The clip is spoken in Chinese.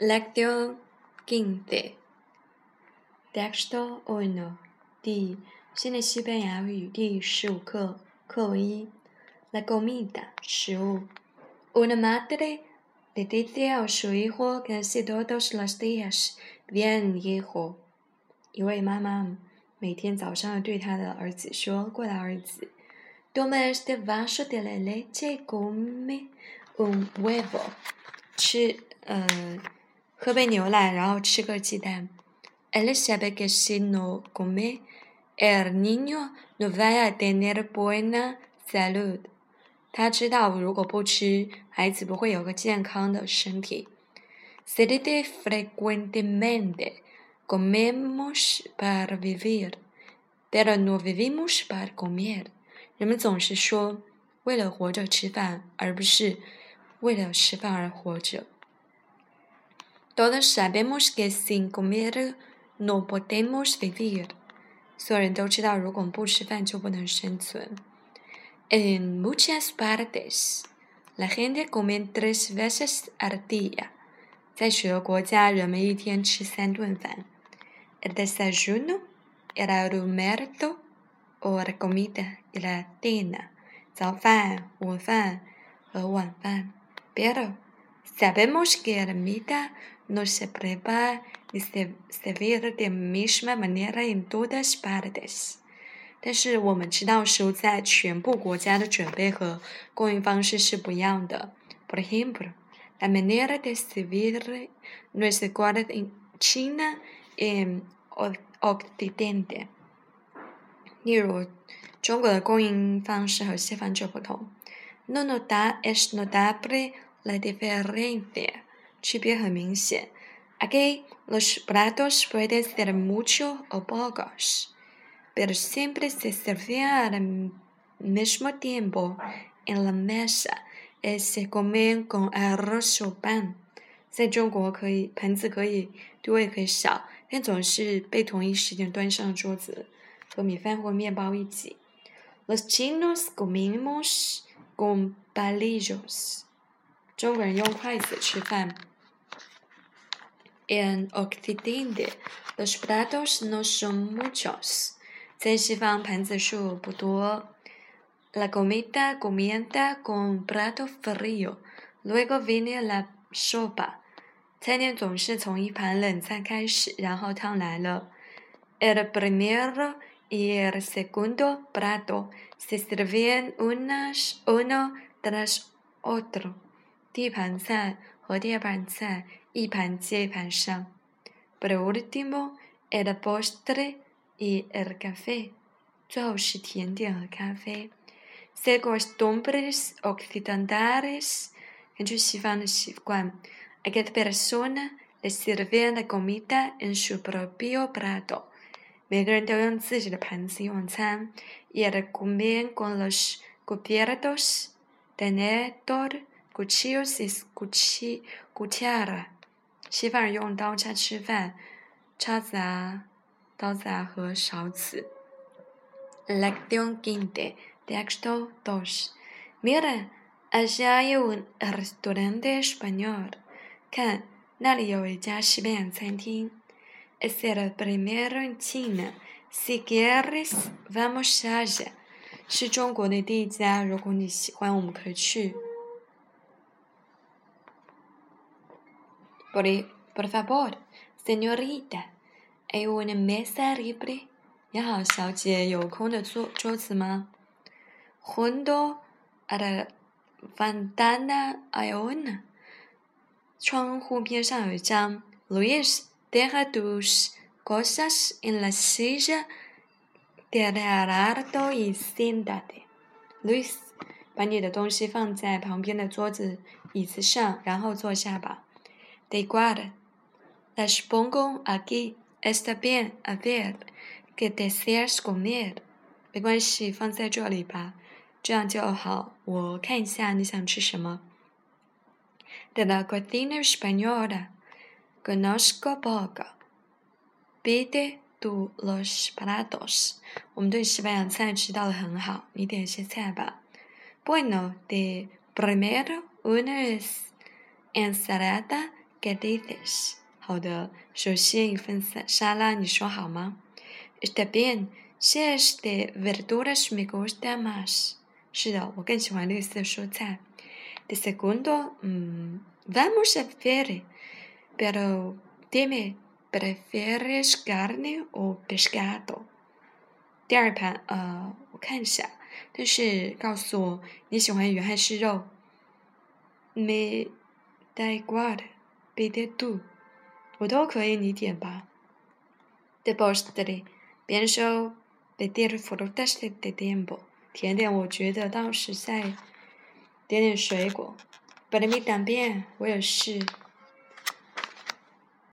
Lectio quince. Texto uno. 第新的西班牙语第十五课课文一。La comida 食物。Una madre le dice a su hijo casi todos los días bien hijo。一位妈妈每天早上对她的儿子说：“过来，儿子，toma este vaso de la leche y come un huevo。”吃，呃。喝杯牛奶，然后吃个鸡蛋。Él sabe que si no come, el niño no va a tener buena salud。他知道如果不吃，孩子不会有个健康的身体。Se dice frecuentemente comemos para vivir, pero no vivimos para comer。人们总是说为了活着吃饭，而不是为了吃饭而活着。Todos sabemos que sin comer no podemos vivir。所有人都知道，如果不吃饭就不能生存。En muchas partes, la gente come tres veces al día。在许多国家，人们一天吃三顿饭。El desayuno, el almuerzo o la comida y la cena。早饭、午饭和晚饭。Pero sabemos que la comida no se prepara y se sirve de misma manera en todas partes。但是我们知道食物在全部国家的准备和供应方式是不一样的。Por ejemplo, la manera de servir no es igual en China y Occidente。例如，中国的供应方式和西方就不同。No nota es notable la diferencia。 区别很明显。Aquí los platos pueden ser mucho o pocos, pero siempre se sirven al mismo tiempo en la mesa y se comen con arroz o pan。在中国，可以盆子可以多也可以少，但总是被同一时间端上桌子，和米饭或面包一起。Los chinos comemos con palillos。中国人用筷子吃饭。En Occidente, los platos no son muchos. 在西方，盘子数不多。La comida comienza con plato frío, luego viene la sopa. 餐点总是从一盘冷菜开始，然后汤来了。El primero y el segundo plato se sirven unas uno tras otro. 第一盘菜和第二盘菜。一盘接一盘上。Por último, el postre y el café。最后是甜点和咖啡。Según costumbres occidentales，根据西方的习惯，a cada persona le sirven la comida en su propio plato。每个人都用自己的盘子用餐。Y el comer con los cubiertos, tenedor, Cuchillos y cuchara。西方人用刀叉吃饭，叉子啊、刀子啊和勺子。Lección quince, texto dos. Mira, allá hay un restaurante español. 看，那里有一家西班牙餐厅。Es el primero en China. Si quieres, vamos allá. 是中国的第一家，如果你喜欢，我们可以去。Por favor, señorita, ¿hay una mesa libre? 你好，小姐，有空的桌桌子吗？Junto a la ventana hay una. 窗户边上有一张。Luis, deja tus cosas en la silla de al lado y siéntate. Luis，把你的东西放在旁边的桌子、椅子上，然后坐下吧。De igual, las pongo aquí. Está bien, a ver, ¿qué deseas comer? 没关系，放在这里吧，这样就好。我看一下你想吃什么。De la cocina española, conozco poco. Pide tú los platos. 我们对西班牙菜知道的很好，你点些菜吧。Bueno, de primero una ensalada ¿Qué dices？好的，首先一份沙拉，你说好吗？Está bien. Si es de verduras me gusta más. 是的，我更喜欢绿色蔬菜。De segundo, mm, vamos a ver. Pero dime, ¿prefieres carne o pescado? 第二盘，呃，我看一下，但是告诉我你喜欢鱼还是肉？Me da igual, pide tú. 我都可以，你点吧。De postre, pienso pedir frutas de tiempo. 甜点，我觉得倒是在点点水果。Para mí también，我也是。